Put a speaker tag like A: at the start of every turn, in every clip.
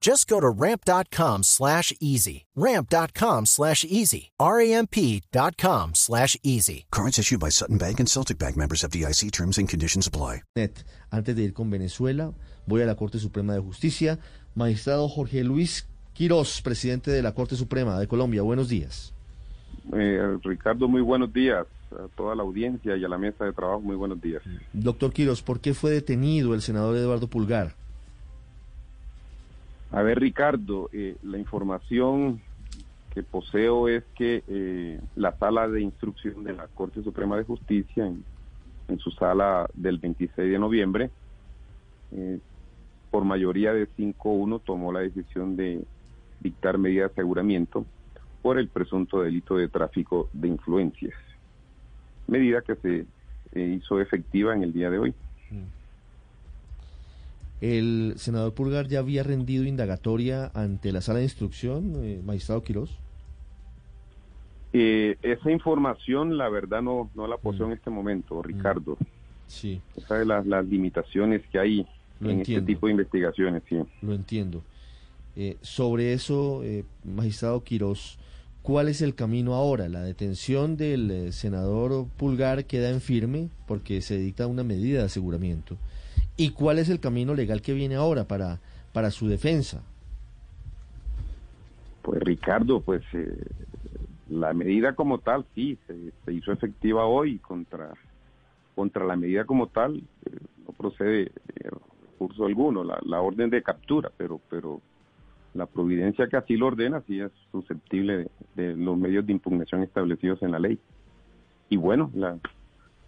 A: Just go to ramp.com slash easy. Ramp.com slash easy. R-A-M-P.com slash easy.
B: Cards issued by Sutton Bank and Celtic Bank members of DIC terms and conditions apply.
C: Net. Antes de ir con Venezuela, voy a la Corte Suprema de Justicia. Magistrado Jorge Luis Quirós, presidente de la Corte Suprema de Colombia. Buenos días.
D: Eh, Ricardo, muy buenos días a toda la audiencia y a la mesa de trabajo. Muy buenos días.
C: Doctor Quirós, ¿por qué fue detenido el senador Eduardo Pulgar?
D: A ver, Ricardo, eh, la información que poseo es que eh, la sala de instrucción de la Corte Suprema de Justicia, en, su sala del 26 de noviembre, eh, por mayoría de 5-1, tomó la decisión de dictar medidas de aseguramiento por el presunto delito de tráfico de influencias. Medida que se eh, hizo efectiva en el día de hoy.
C: ¿El senador Pulgar ya había rendido indagatoria ante la sala de instrucción, eh, magistrado Quirós?
D: Eh, esa información, la verdad, no, no la poseo en este momento, Ricardo.
C: Sí,
D: Esa de las, las limitaciones que hay
C: Lo
D: en
C: entiendo.
D: este tipo de investigaciones, sí.
C: lo entiendo. Eh, sobre eso, eh, magistrado Quirós, ¿cuál es el camino ahora? ¿La detención del eh, senador Pulgar queda en firme porque se dicta una medida de aseguramiento? ¿Y cuál es el camino legal que viene ahora para, para su defensa?
D: Pues Ricardo, pues eh, la medida como tal, sí, se, hizo efectiva hoy contra, contra la medida como tal, eh, no procede eh, recurso alguno, la, la orden de captura, pero, pero la providencia que así lo ordena sí es susceptible de los medios de impugnación establecidos en la ley. Y bueno, la,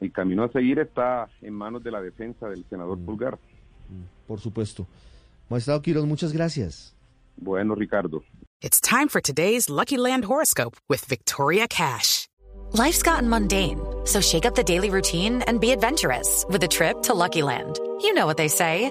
D: el camino a seguir está en manos de la defensa del senador Pulgar.
C: Por supuesto. Magistrado Quirós, muchas gracias.
D: Bueno, Ricardo,
E: It's time for today's Lucky Land horoscope with Victoria Cash.
F: Life's gotten mundane, so shake up the daily routine and be adventurous with a trip to Lucky Land. You know what they say.